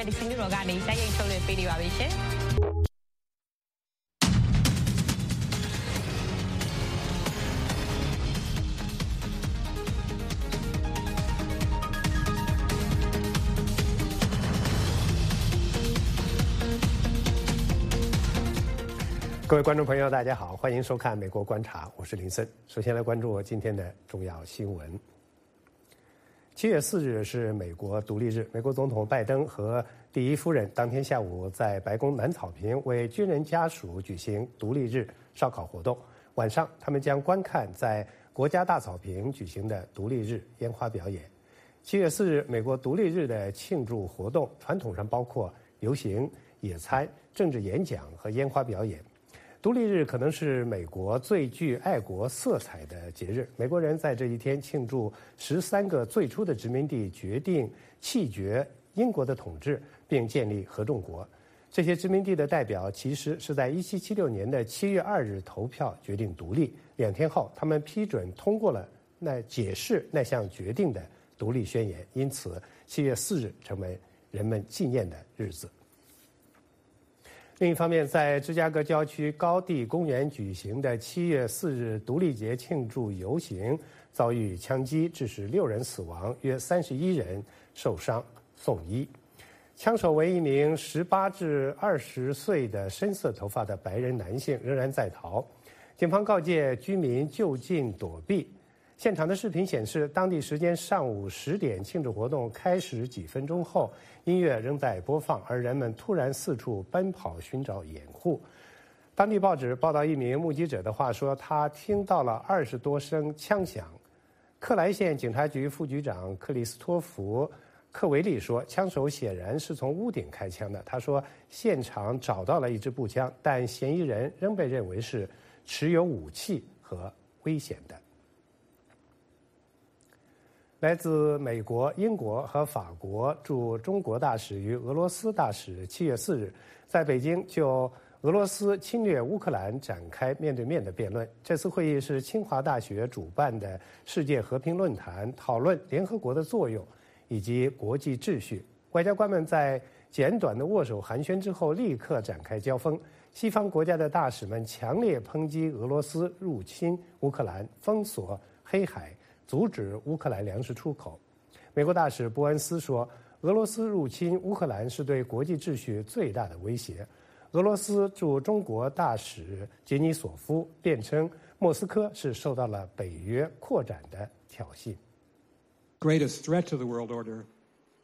တဲ့ဒီနေ့တော်ကနေတိုက်ရိုက်ထုတ်လွှင့်ပေးနေပါပြီရှင်各位观众朋友，大家好，欢迎收看《美国观察》，我是林森。首先来关注今天的重要新闻。 七月四日是美国独立日，美国总统拜登和第一夫人当天下午在白宫南草坪为军人家属举行独立日烧烤活动。晚上，他们将观看在国家大草坪举行的独立日烟花表演。七月四日，美国独立日的庆祝活动传统上包括游行、野餐、政治演讲和烟花表演。独立日可能是美国最具爱国色彩的节日。美国人在这一天庆祝十三个最初的殖民地决定弃绝英国的统治，并建立合众国。这些殖民地的代表其实是在1776年的7月2日投票决定独立。两天后，他们批准通过了那解释那项决定的独立宣言。因此，7月4日成为人们纪念的日子。另一方面，在芝加哥郊区高地公园举行的七月四日独立节庆祝游行遭遇枪击，致使六人死亡，约三十一人受伤送医。枪手为一名十八至二十岁的深色头发的白人男性，仍然在逃。警方告诫居民就近躲避。现场的视频显示，当地时间上午十点，庆祝活动开始几分钟后，音乐仍在播放，而人们突然四处奔跑寻找掩护。当地报纸报道一名目击者的话说，他听到了二十多声枪响。克莱县警察局副局长克里斯托弗·克维利说，枪手显然是从屋顶开枪的。他说，现场找到了一支步枪，但嫌疑人仍被认为是持有武器和危险的。来自美国、英国和法国驻中国大使与俄罗斯大使七月四日在北京就俄罗斯侵略乌克兰展开面对面的辩论。这次会议是清华大学主办的世界和平论坛，讨论联合国的作用以及国际秩序。外交官们在简短的握手寒暄之后，立刻展开交锋。西方国家的大使们强烈抨击俄罗斯入侵乌克兰，封锁黑海。阻止乌克兰粮食出口。美国大使波恩斯说：“俄罗斯入侵乌克兰是对国际秩序最大的威胁。”俄罗斯驻中国大使杰尼索夫辩称，莫斯科是受到了北约扩展的挑衅。Greatest threat to the world order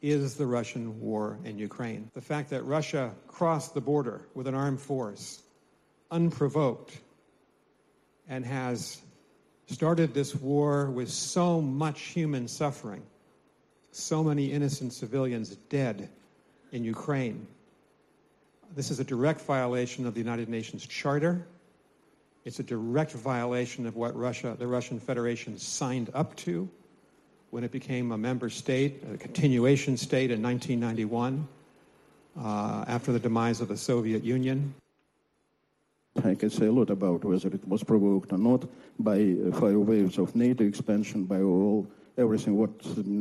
is the Russian war in Ukraine. The fact that Russia crossed the border with an armed force, unprovoked, and has started this war with so much human suffering, so many innocent civilians dead in Ukraine. This is a direct violation of the United Nations Charter. It's a direct violation of what Russia, the Russian Federation signed up to when it became a member state, a continuation state in 1991 uh, after the demise of the Soviet Union. I can say a lot about whether it was provoked or not by uh, fire waves of NATO expansion, by all everything what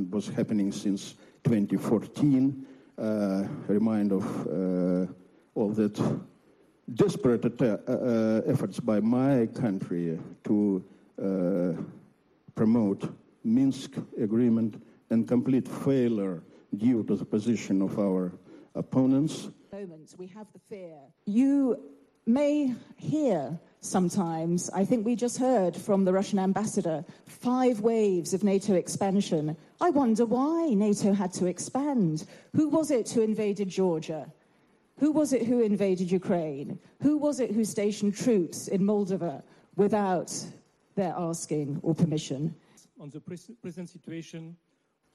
was happening since 2014. Uh, remind of uh, all that desperate uh, uh, efforts by my country to uh, promote Minsk agreement and complete failure due to the position of our opponents. Moments we have the fear. You may hear sometimes, I think we just heard from the Russian ambassador, five waves of NATO expansion. I wonder why NATO had to expand. Who was it who invaded Georgia? Who was it who invaded Ukraine? Who was it who stationed troops in Moldova without their asking or permission? On the present situation,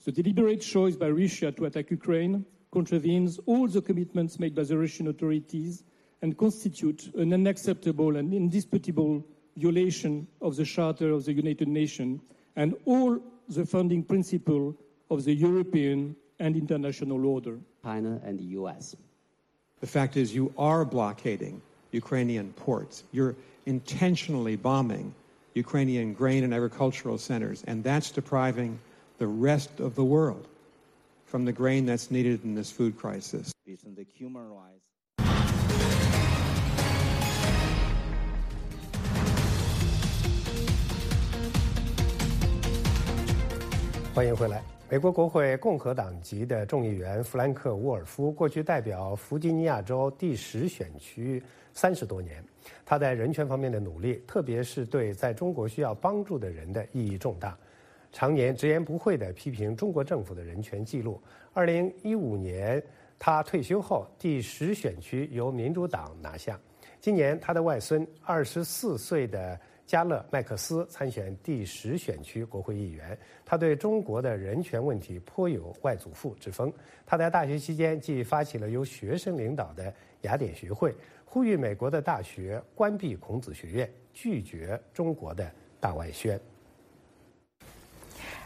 the deliberate choice by Russia to attack Ukraine contravenes all the commitments made by the Russian authorities and constitute an unacceptable and indisputable violation of the Charter of the United Nations and all the founding principles of the European and international order. China and the U.S. The fact is, you are blockading Ukrainian ports. You're intentionally bombing Ukrainian grain and agricultural centers, and that's depriving the rest of the world from the grain that's needed in this food crisis. the human rights. 欢迎回来。美国国会共和党籍的众议员弗兰克·沃尔夫过去代表弗吉尼亚州第十选区三十多年，他在人权方面的努力，特别是对在中国需要帮助的人的意义重大。常年直言不讳地批评中国政府的人权记录。二零一五年他退休后，第十选区由民主党拿下。今年他的外孙二十四岁的。加勒麦克斯参选第十选区国会议员，他对中国的人权问题颇有外祖父之风。他在大学期间即发起了由学生领导的雅典学会，呼吁美国的大学关闭孔子学院，拒绝中国的大外宣。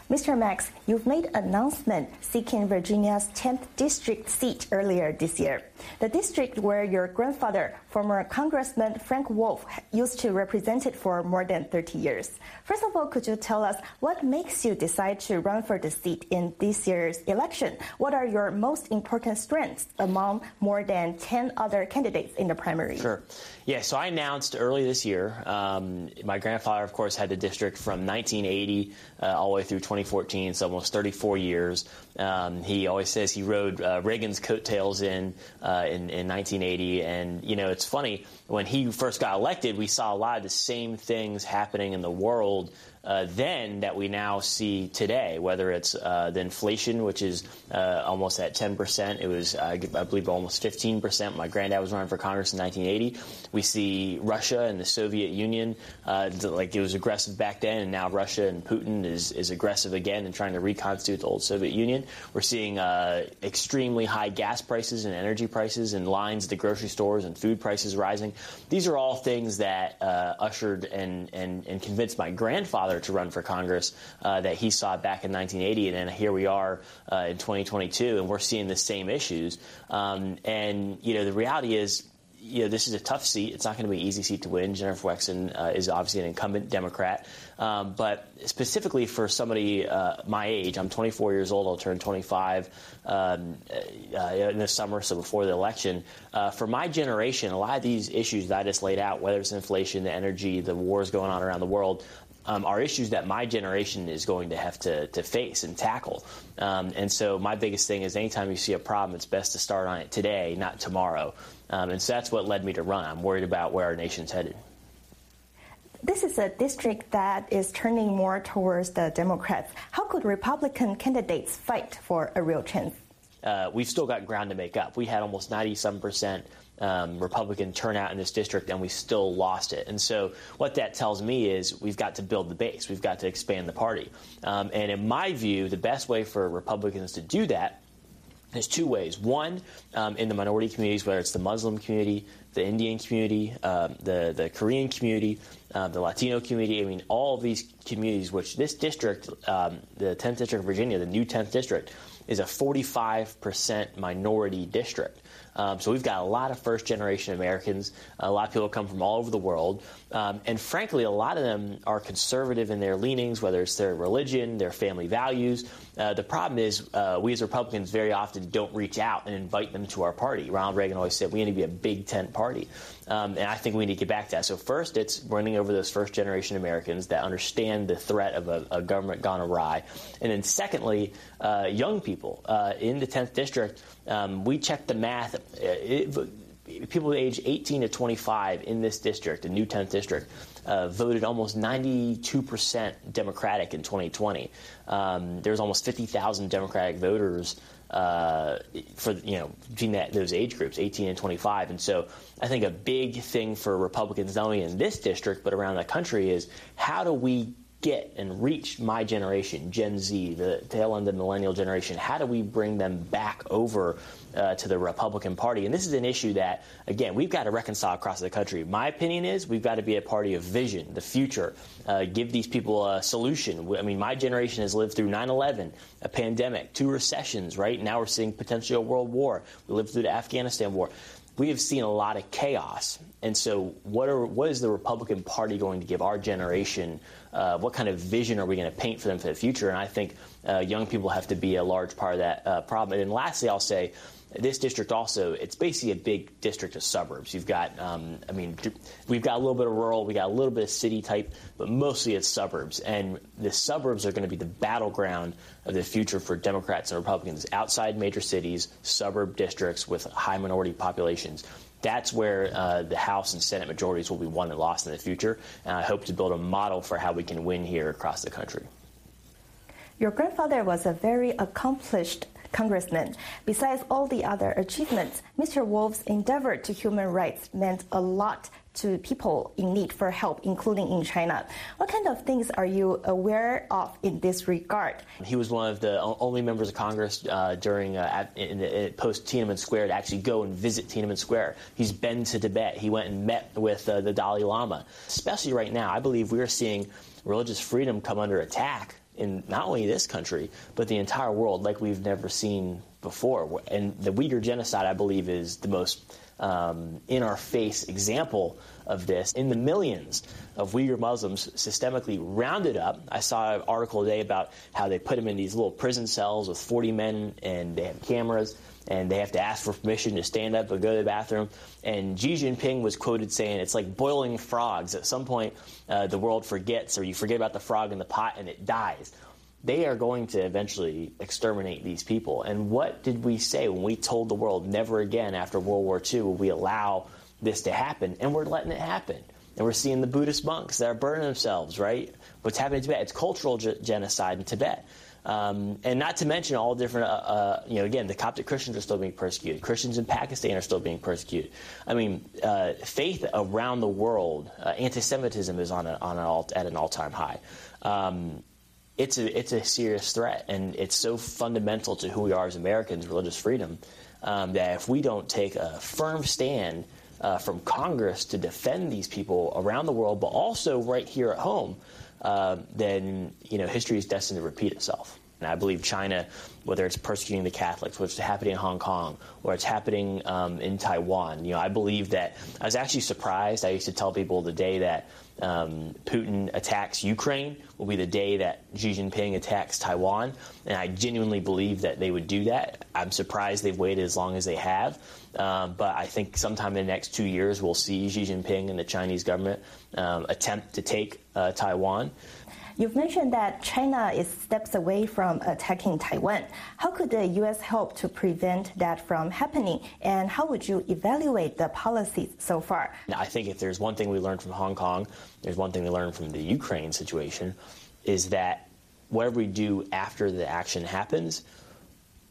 Mr. Max, you've made an announcement seeking Virginia's 10th district seat earlier this year. The district where your grandfather, former Congressman Frank Wolf, used to represent it for more than 30 years. First of all, could you tell us what makes you decide to run for the seat in this year's election? What are your most important strengths among more than 10 other candidates in the primary? Sure. Yeah, so I announced early this year. Um, my grandfather, of course, had the district from 1980 uh, all the way through 2014, so almost 34 years. Um, he always says he rode uh, Reagan's coattails in, uh, in, in 1980, and you know it's funny when he first got elected, we saw a lot of the same things happening in the world uh, then that we now see today, whether it's uh, the inflation, which is uh, almost at 10%. It was, I believe, almost 15%. My granddad was running for Congress in 1980. We see Russia and the Soviet Union, uh, like it was aggressive back then, and now Russia and Putin is, is aggressive again and trying to reconstitute the old Soviet Union. We're seeing uh, extremely high gas prices and energy prices and lines at the grocery stores and food prices rising. These are all things that ushered and, and, and convinced my grandfather to run for Congress uh, that he saw back in 1980, and then here we are uh, in 2022, and we're seeing the same issues. Um, and you know, the reality is you know, this is a tough seat. It's not going to be an easy seat to win. Jennifer Wexton uh, is obviously an incumbent Democrat. Um, but specifically for somebody uh, my age, I'm 24 years old. I'll turn 25 um, uh, in the summer, so before the election. Uh, for my generation, a lot of these issues that I just laid out, whether it's inflation, the energy, the wars going on around the world, um, are issues that my generation is going to have to, to face and tackle. Um, and so my biggest thing is anytime you see a problem, it's best to start on it today, not tomorrow. Um, and so that's what led me to run. I'm worried about where our nation's headed. This is a district that is turning more towards the Democrats. How could Republican candidates fight for a real chance? Uh, we've still got ground to make up. We had almost 97 percent um, Republican turnout in this district, and we still lost it. And so, what that tells me is we've got to build the base, we've got to expand the party. Um, and in my view, the best way for Republicans to do that is two ways. One, um, in the minority communities, whether it's the Muslim community, the Indian community, uh, the the Korean community, uh, the Latino community. I mean, all of these communities, which this district, um, the 10th district of Virginia, the new 10th district, is a 45% minority district. Um, so we've got a lot of first generation Americans. A lot of people come from all over the world. Um, and frankly, a lot of them are conservative in their leanings, whether it's their religion, their family values. Uh, the problem is, uh, we as Republicans very often don't reach out and invite them to our party. Ronald Reagan always said we need to be a big tent party. Um, and I think we need to get back to that. So, first, it's running over those first generation Americans that understand the threat of a, a government gone awry. And then, secondly, uh, young people. Uh, in the 10th district, um, we checked the math. Uh, it, people age 18 to 25 in this district, the new 10th district, uh, voted almost 92% Democratic in 2020. Um, there was almost 50,000 Democratic voters uh, for you know between that those age groups, 18 and 25. And so I think a big thing for Republicans, not only in this district but around the country, is how do we get and reach my generation, Gen Z, the tail end of the millennial generation? How do we bring them back over uh, to the Republican Party? And this is an issue that, again, we've got to reconcile across the country. My opinion is we've got to be a party of vision, the future, uh, give these people a solution. I mean, my generation has lived through 9 11, a pandemic, two recessions, right? Now we're seeing potentially a world war. We lived through the Afghanistan war we have seen a lot of chaos. And so, what are what is the Republican Party going to give our generation? Uh, what kind of vision are we going to paint for them for the future? And I think uh, young people have to be a large part of that uh, problem. And lastly, I'll say this district also, it's basically a big district of suburbs. You've got, um, I mean, we've got a little bit of rural, we got a little bit of city type, but mostly it's suburbs. And the suburbs are going to be the battleground of the future for Democrats and Republicans. Outside major cities, suburb districts with high minority populations. That's where uh, the House and Senate majorities will be won and lost in the future. And I hope to build a model for how we can win here across the country. Your grandfather was a very accomplished congressman. Besides all the other achievements, Mr. Wolf's endeavor to human rights meant a lot to people in need for help, including in China. What kind of things are you aware of in this regard? He was one of the only members of Congress uh, during uh, post Tiananmen Square to actually go and visit Tiananmen Square. He's been to Tibet. He went and met with uh, the Dalai Lama. Especially right now, I believe we are seeing religious freedom come under attack in not only this country, but the entire world like we've never seen before. And the Uyghur genocide, I believe, is the most um, in our face example of this. In the millions of Uyghur Muslims systemically rounded up. I saw an article today about how they put them in these little prison cells with 40 men and they have cameras and they have to ask for permission to stand up and go to the bathroom. And Xi Jinping was quoted saying, It's like boiling frogs. At some point, uh, the world forgets, or you forget about the frog in the pot and it dies. They are going to eventually exterminate these people. And what did we say when we told the world never again after World War II will we allow this to happen? And we're letting it happen. And we're seeing the Buddhist monks that are burning themselves, right? What's happening in Tibet? It's cultural ge- genocide in Tibet. Um, and not to mention all different, uh, uh, you know, again, the Coptic Christians are still being persecuted. Christians in Pakistan are still being persecuted. I mean, uh, faith around the world, uh, anti-Semitism is on, a, on an at an all-time high. Um, it's a it's a serious threat, and it's so fundamental to who we are as Americans, religious freedom, um, that if we don't take a firm stand uh, from Congress to defend these people around the world, but also right here at home, uh, then you know history is destined to repeat itself. And I believe China, whether it's persecuting the Catholics, whether it's happening in Hong Kong, or it's happening um, in Taiwan, you know, I believe that I was actually surprised. I used to tell people the day that um, Putin attacks Ukraine will be the day that Xi Jinping attacks Taiwan, and I genuinely believe that they would do that. I'm surprised they've waited as long as they have, um, but I think sometime in the next two years we'll see Xi Jinping and the Chinese government um, attempt to take uh, Taiwan. You've mentioned that China is steps away from attacking Taiwan. How could the U.S. help to prevent that from happening? And how would you evaluate the policies so far? I think if there's one thing we learned from Hong Kong, there's one thing we learned from the Ukraine situation, is that whatever we do after the action happens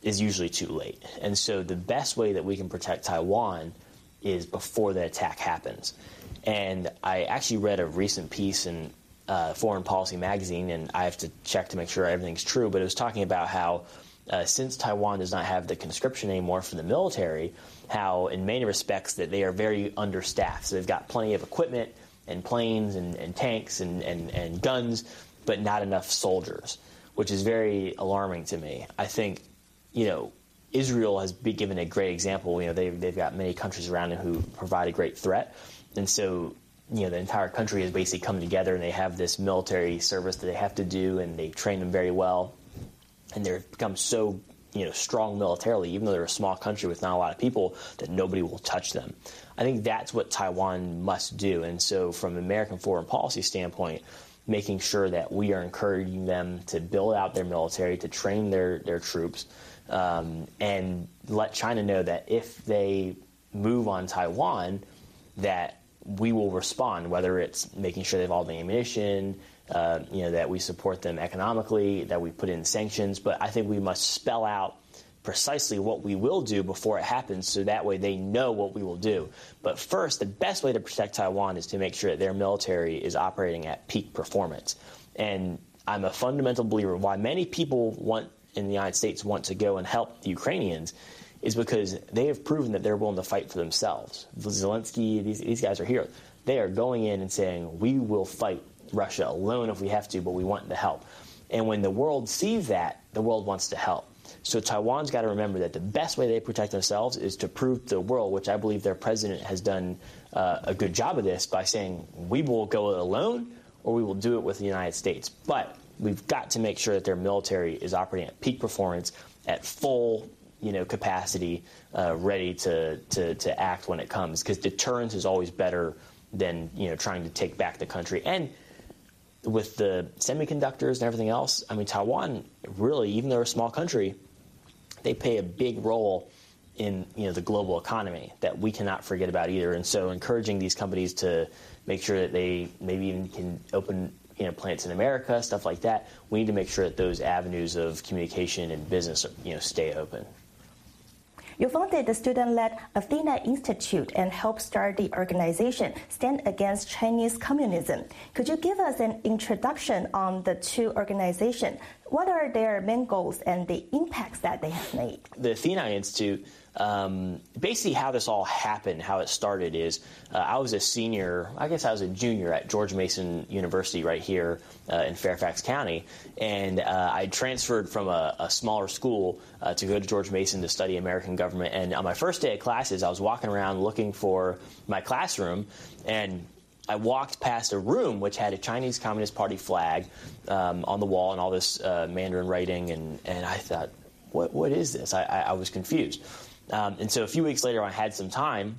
is usually too late. And so the best way that we can protect Taiwan is before the attack happens. And I actually read a recent piece in uh, Foreign Policy magazine, and I have to check to make sure everything's true, but it was talking about how uh, since Taiwan does not have the conscription anymore for the military, how in many respects that they are very understaffed. So they've got plenty of equipment and planes and, and tanks and, and, and guns, but not enough soldiers, which is very alarming to me. I think, you know, Israel has been given a great example. You know, they've, they've got many countries around them who provide a great threat. And so you know the entire country has basically come together and they have this military service that they have to do and they train them very well. And they've become so you know strong militarily even though they're a small country with not a lot of people that nobody will touch them. I think that's what taiwan must do. And so from an american foreign policy standpoint making sure that we are encouraging them to build out their military to train their, their troops um, and let china know that if they move on taiwan that we will respond, whether it's making sure they have all the ammunition, uh, you know, that we support them economically, that we put in sanctions. But I think we must spell out precisely what we will do before it happens so that way they know what we will do. But first, the best way to protect Taiwan is to make sure that their military is operating at peak performance. And I'm a fundamental believer why many people want in the United States want to go and help the Ukrainians is because they have proven that they're willing to fight for themselves. Zelensky, these, these guys are here. They are going in and saying, we will fight Russia alone if we have to, but we want the help. And when the world sees that, the world wants to help. So Taiwan's got to remember that the best way they protect themselves is to prove to the world, which I believe their president has done uh, a good job of this by saying we will go it alone or we will do it with the United States. But we've got to make sure that their military is operating at peak performance, at full you know capacity, uh, ready to, to to act when it comes. Because deterrence is always better than you know trying to take back the country and with the semiconductors and everything else, I mean, Taiwan really, even though they're a small country, they play a big role in you know the global economy that we cannot forget about either. And so, encouraging these companies to make sure that they maybe even can open you know plants in America, stuff like that. We need to make sure that those avenues of communication and business you know stay open. You founded the student-led Athena Institute and helped start the organization Stand Against Chinese Communism. Could you give us an introduction on the two organizations? What are their main goals and the impacts that they have made? The Athena Institute um, basically how this all happened, how it started is uh, I was a senior, I guess I was a junior at George Mason University right here uh, in Fairfax County, and uh, I transferred from a, a smaller school uh, to go to George Mason to study American government. And on my first day of classes, I was walking around looking for my classroom, and I walked past a room which had a Chinese Communist Party flag um, on the wall and all this uh, Mandarin writing, and, and I thought, what, what is this? I, I, I was confused. Um, and so a few weeks later, when I had some time.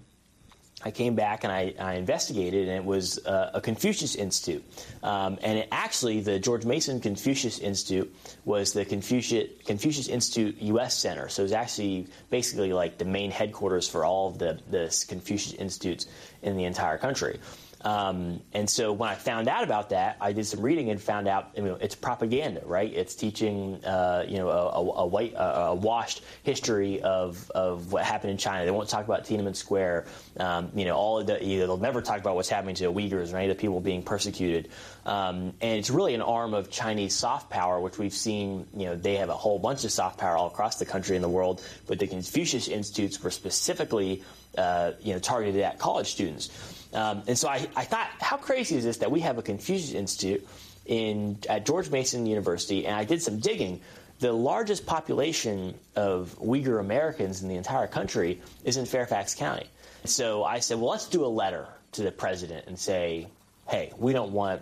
I came back and I, I investigated, and it was uh, a Confucius Institute. Um, and it, actually, the George Mason Confucius Institute was the Confucius, Confucius Institute U.S. Center. So it was actually basically like the main headquarters for all of the, the Confucius Institutes in the entire country. Um, and so when I found out about that, I did some reading and found out you know, it's propaganda, right? It's teaching uh, you know a, a, a white, a, washed history of, of what happened in China. They won't talk about Tiananmen Square. Um, you know, all the, you know, they'll never talk about what's happening to the Uyghurs or any of the people being persecuted. Um, and it's really an arm of Chinese soft power, which we've seen. You know, they have a whole bunch of soft power all across the country and the world, but the Confucius Institutes were specifically uh, you know targeted at college students. Um, and so I, I thought, how crazy is this that we have a Confucius Institute in at George Mason University, and I did some digging. The largest population of Uyghur Americans in the entire country is in Fairfax County. So I said, well, let's do a letter to the president and say, hey, we don't want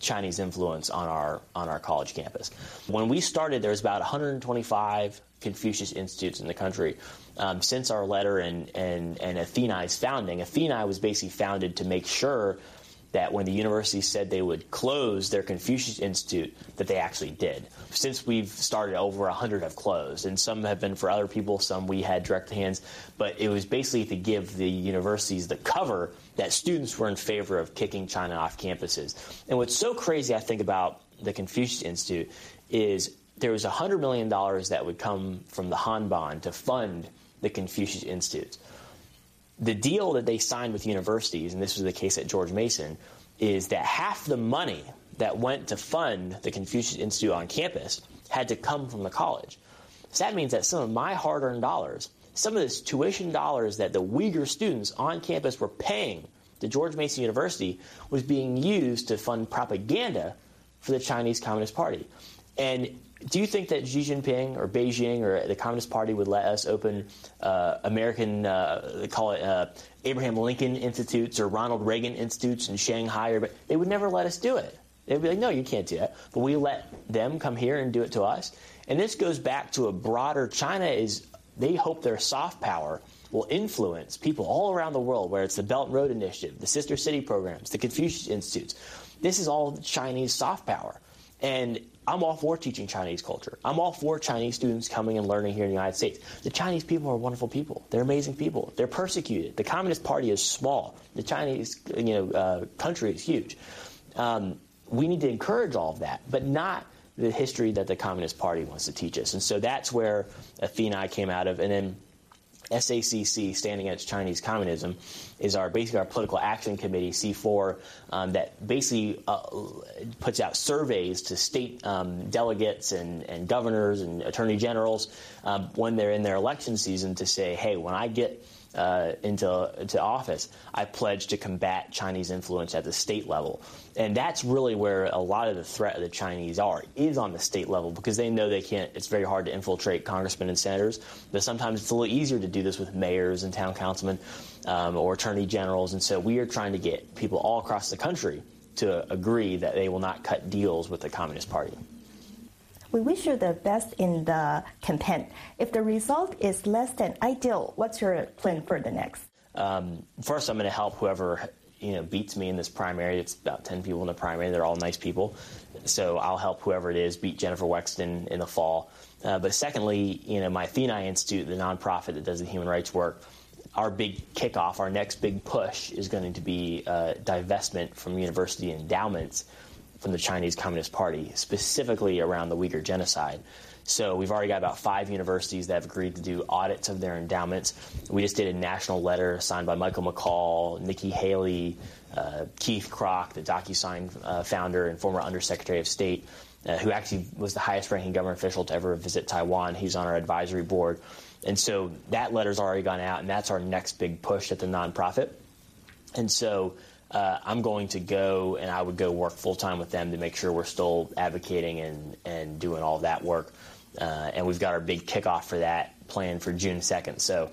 Chinese influence on our on our college campus. When we started, there was about 125 Confucius Institutes in the country um, since our letter and, and, and Athena's founding, Athena was basically founded to make sure that when the university said they would close their Confucius Institute, that they actually did. Since we've started, over 100 have closed, and some have been for other people, some we had direct hands, but it was basically to give the universities the cover that students were in favor of kicking China off campuses. And what's so crazy, I think, about the Confucius Institute is there was $100 million that would come from the Hanban to fund the Confucius Institute. The deal that they signed with universities, and this was the case at George Mason, is that half the money that went to fund the Confucius Institute on campus had to come from the college. So that means that some of my hard earned dollars, some of this tuition dollars that the Uyghur students on campus were paying to George Mason University, was being used to fund propaganda for the Chinese Communist Party. And do you think that Xi Jinping or Beijing or the Communist Party would let us open uh, American, uh, they call it uh, Abraham Lincoln Institutes or Ronald Reagan Institutes in Shanghai? Or, but they would never let us do it. They'd be like, no, you can't do that. But we let them come here and do it to us. And this goes back to a broader China is they hope their soft power will influence people all around the world, where it's the Belt and Road Initiative, the Sister City programs, the Confucius Institutes. This is all Chinese soft power. And I'm all for teaching Chinese culture. I'm all for Chinese students coming and learning here in the United States. The Chinese people are wonderful people. They're amazing people. They're persecuted. The Communist Party is small. The Chinese you know, uh, country is huge. Um, we need to encourage all of that, but not the history that the Communist Party wants to teach us. And so that's where Athena came out of. And then SACC, Standing Against Chinese Communism, is our basically our political action committee C4 um, that basically uh, puts out surveys to state um, delegates and, and governors and attorney generals um, when they're in their election season to say, hey, when I get uh, into, into office, I pledged to combat Chinese influence at the state level. And that's really where a lot of the threat of the Chinese are, is on the state level, because they know they can't, it's very hard to infiltrate congressmen and senators. But sometimes it's a little easier to do this with mayors and town councilmen um, or attorney generals. And so we are trying to get people all across the country to agree that they will not cut deals with the Communist Party. We wish you the best in the campaign. If the result is less than ideal, what's your plan for the next? Um, first, I'm going to help whoever you know beats me in this primary. It's about 10 people in the primary. They're all nice people, so I'll help whoever it is beat Jennifer Wexton in the fall. Uh, but secondly, you know, my Athena Institute, the nonprofit that does the human rights work, our big kickoff, our next big push is going to be uh, divestment from university endowments from the Chinese Communist Party, specifically around the Uyghur genocide. So we've already got about five universities that have agreed to do audits of their endowments. We just did a national letter signed by Michael McCaul, Nikki Haley, uh, Keith Krach, the DocuSign uh, founder and former Undersecretary of State, uh, who actually was the highest ranking government official to ever visit Taiwan. He's on our advisory board. And so that letter's already gone out, and that's our next big push at the nonprofit. And so uh, I'm going to go and I would go work full time with them to make sure we're still advocating and, and doing all that work. Uh, and we've got our big kickoff for that planned for June 2nd. So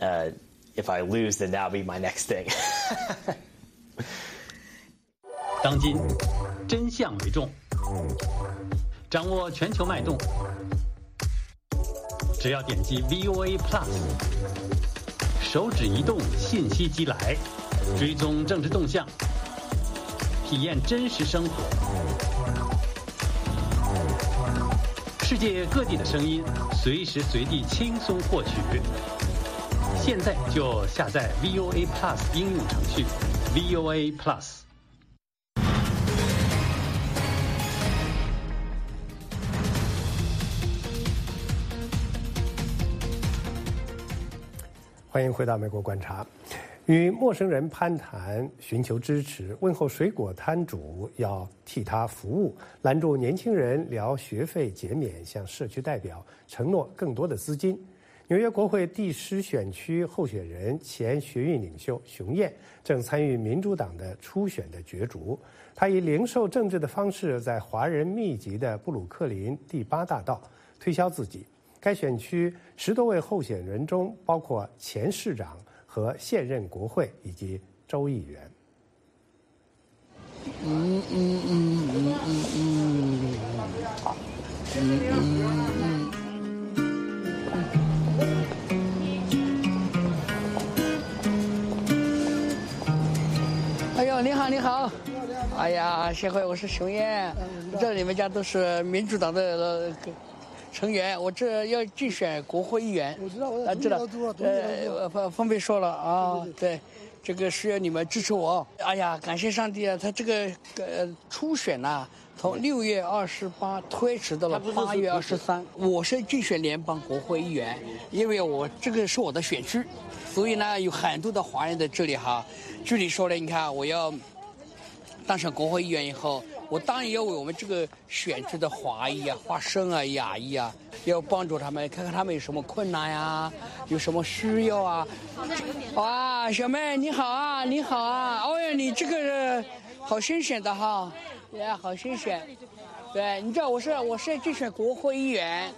uh, if I lose, then that'll be my next thing. 当今真相为重，掌握全球脉动，只要点击 VOA Plus，手指移动，信息即来。 追踪政治动向，体验真实生活，世界各地的声音，随时随地轻松获取。现在就下载 VOA Plus 应用程序，VOA Plus。欢迎回到美国观察。与陌生人攀谈，寻求支持，问候水果摊主要替他服务，拦住年轻人聊学费减免，向社区代表承诺更多的资金。纽约国会第十选区候选人、前学运领袖熊燕正参与民主党的初选的角逐。他以零售政治的方式，在华人密集的布鲁克林第八大道推销自己。该选区十多位候选人中，包括前市长。和现任国会以及州议员。嗯嗯嗯嗯嗯嗯嗯嗯哎呦，你好，你好！哎呀，谢辉，我是熊燕，这你们家都是民主党的。成员，我这要竞选国会议员。我知道，我知道，呃，方方便说了啊，对，这个需要你们支持我。哎呀，感谢上帝啊！他这个呃初选呐，从六月二十八推迟到了八月二十三。我是竞选联邦国会议员，因为我这个是我的选区，所以呢有很多的华人在这里哈。具体说呢，你看我要当上国会议员以后。我当然要为我们这个选区的华裔啊、华生啊、亚裔啊，要帮助他们，看看他们有什么困难呀，有什么需要啊。哇，小妹你好啊，你好啊，哦哟，你这个好新鲜的哈，对，好新鲜。对，你知道我是我是竞选国会议员，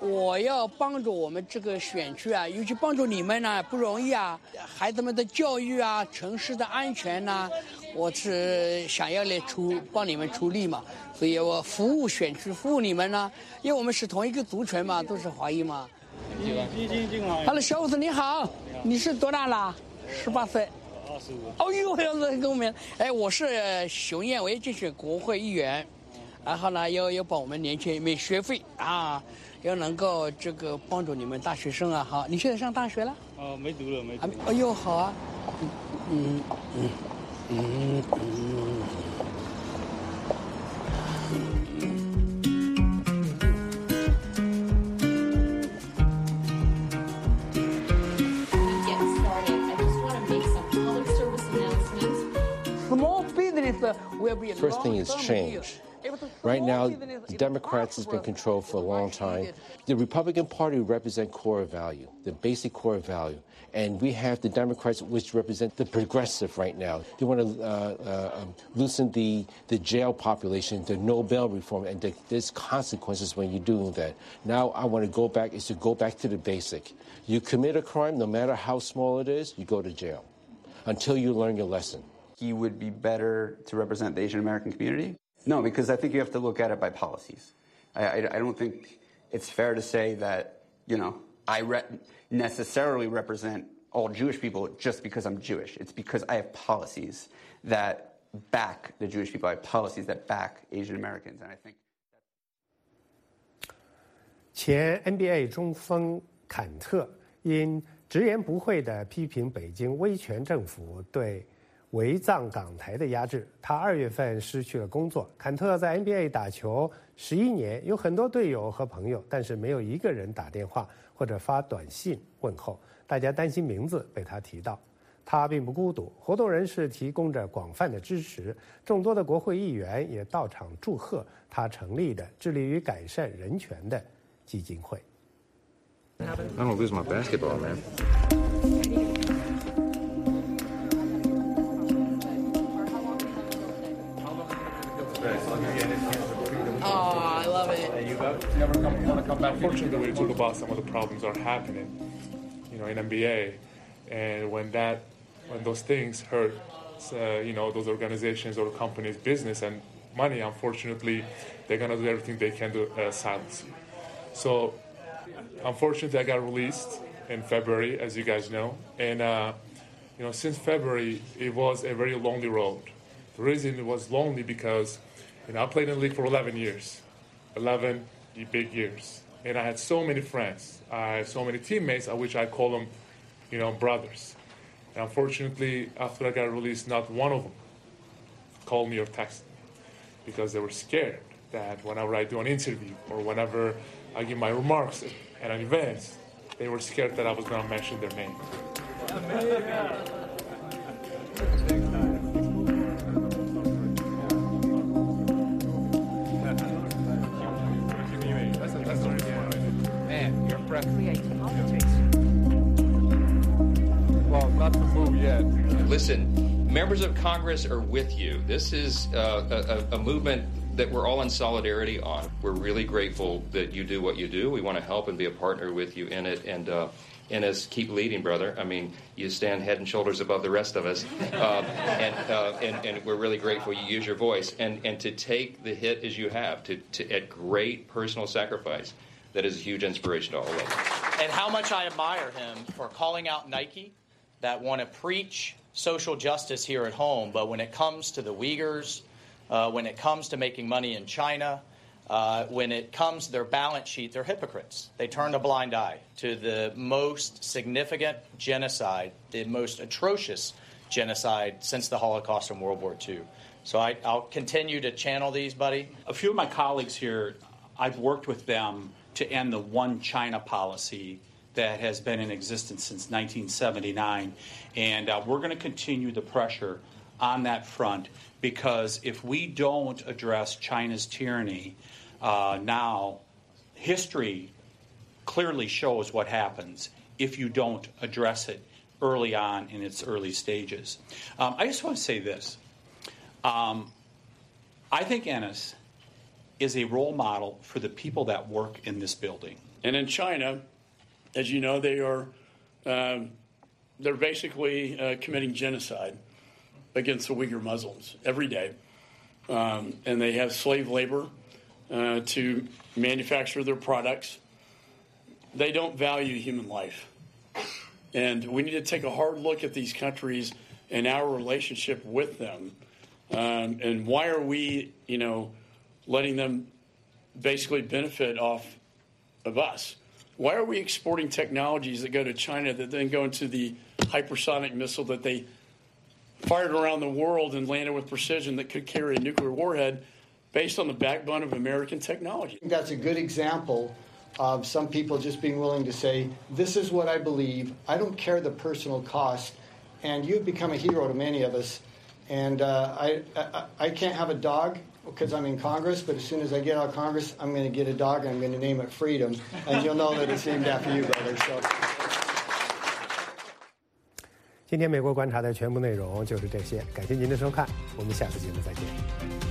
我要帮助我们这个选区啊，尤其帮助你们呢不容易啊，孩子们的教育啊，城市的安全呐。我是想要来出帮你们出力嘛，所以我服务选区，服务你们呢，因为我们是同一个族群嘛，都是华裔嘛。Hello，小伙子你好，你是多大了？十八岁。二十五。哦呦，要是公民，哎，我是熊燕，我也竞选国会议员，然后呢，要要帮我们年轻人免学费啊，要能够这个帮助你们大学生啊，好，你现在上大学了？哦，没读了，没。还没。哎呦，好啊，嗯嗯。First thing is change. Right now, the Democrats has been controlled for a long time. The Republican Party represent core value, the basic core value. And we have the Democrats, which represent the progressive right now. They want to uh, uh, um, loosen the, the jail population, the no bail reform, and the, there's consequences when you're doing that. Now I want to go back, is to go back to the basic. You commit a crime, no matter how small it is, you go to jail until you learn your lesson. He would be better to represent the Asian American community? No, because I think you have to look at it by policies. I, I, I don't think it's fair to say that, you know, I re- necessarily represent all Jewish people just because I'm Jewish. It's because I have policies that back the Jewish people. I have policies that back Asian Americans, and I think. 前 NBA 中锋坎特因直言不讳地批评北京威权政府对 围藏港台的压制，他二月份失去了工作。坎特在 NBA 打球十一年，有很多队友和朋友，但是没有一个人打电话或者发短信问候。大家担心名字被他提到。他并不孤独，活动人士提供着广泛的支持，众多的国会议员也到场祝贺他成立的致力于改善人权的基金会。Love it. You never come, want to come back. Unfortunately, we talk about some of the problems that are happening, you know, in NBA, and when that, when those things hurt, uh, you know, those organizations or companies' business and money, unfortunately, they're gonna do everything they can to uh, silence you. So, unfortunately, I got released in February, as you guys know, and uh, you know, since February, it was a very lonely road. The reason it was lonely because you know, I played in the league for 11 years, 11 big years. And I had so many friends. I had so many teammates, at which I call them, you know, brothers. And unfortunately, after I got released, not one of them called me or texted me because they were scared that whenever I do an interview or whenever I give my remarks at an event, they were scared that I was going to mention their name. Listen, members of Congress are with you. This is uh, a, a, movement that we're all in solidarity on. We're really grateful that you do what you do. We want to help and be a partner with you in it. And uh, and us keep leading, brother. I mean, you stand head and shoulders above the rest of us, uh, and, uh, and, and we're really grateful you use your voice and and to take the hit as you have to, to at great personal sacrifice. That is a huge inspiration to all of us. And how much I admire him for calling out Nike that want to preach social justice here at home, but when it comes to the Uyghurs, uh, when it comes to making money in China, uh, when it comes to their balance sheet, they're hypocrites. They turn a blind eye to the most significant genocide, the most atrocious genocide since the Holocaust and World War II. So I, will continue to channel these, buddy. A few of my colleagues here, I've worked with them to end the one China policy that has been in existence since 1979. And uh, we're going to continue the pressure on that front because if we don't address China's tyranny uh, now, history clearly shows what happens if you don't address it early on in its early stages. Um, I just want to say this. Um, I think Enes is a role model for the people that work in this building. And in China, as you know, they are um, they're basically uh, committing genocide against the Uyghur Muslims every day, um, and they have slave labor uh, to manufacture their products. They don't value human life, and we need to take a hard look at these countries and our relationship with them, um, and why are we, you know, letting them basically benefit off of us? Why are we exporting technologies that go to China that then go into the hypersonic missile that they fired around the world and landed with precision that could carry a nuclear warhead based on the backbone of American technology? That's a good example of some people just being willing to say, This is what I believe. I don't care the personal cost. And you've become a hero to many of us. And uh, I, I, I can't have a dog because I'm in Congress, but as soon as I get out of Congress, I'm going to get a dog and I'm going to name it Freedom, and you'll know that it's named after you, brother. So. 今天美国观察的全部内容就是这些，感谢您的收看，我们下次节目再见。